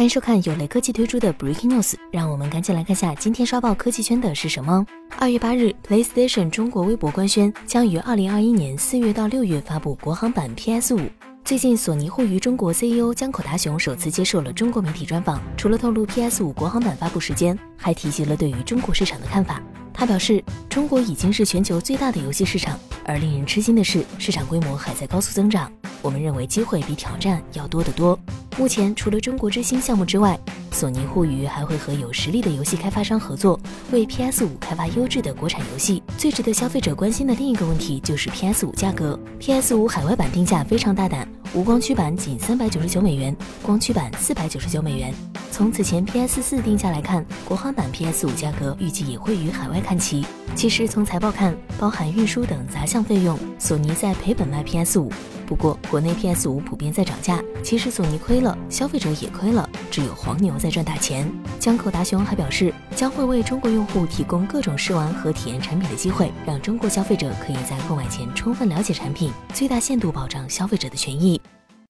欢迎收看有雷科技推出的 Breaking News，让我们赶紧来看下今天刷爆科技圈的是什么。二月八日，PlayStation 中国微博官宣将于二零二一年四月到六月发布国行版 PS 五。最近，索尼互娱中国 CEO 江口达雄首次接受了中国媒体专访，除了透露 PS 五国行版发布时间，还提及了对于中国市场的看法。他表示，中国已经是全球最大的游戏市场，而令人吃惊的是，市场规模还在高速增长。我们认为机会比挑战要多得多。目前，除了中国之星项目之外，索尼互娱还会和有实力的游戏开发商合作，为 PS 五开发优质的国产游戏。最值得消费者关心的另一个问题就是 PS 五价格。PS 五海外版定价非常大胆，无光驱版仅三百九十九美元，光驱版四百九十九美元。从此前 PS 四定价来看，国行版 PS 五价格预计也会与海外看齐。其实从财报看，包含运输等杂项费用，索尼在赔本卖 PS 五。不过，国内 PS 五普遍在涨价，其实索尼亏了，消费者也亏了，只有黄牛在赚大钱。江口达雄还表示，将会为中国用户提供各种试玩和体验产品的机会，让中国消费者可以在购买前充分了解产品，最大限度保障消费者的权益。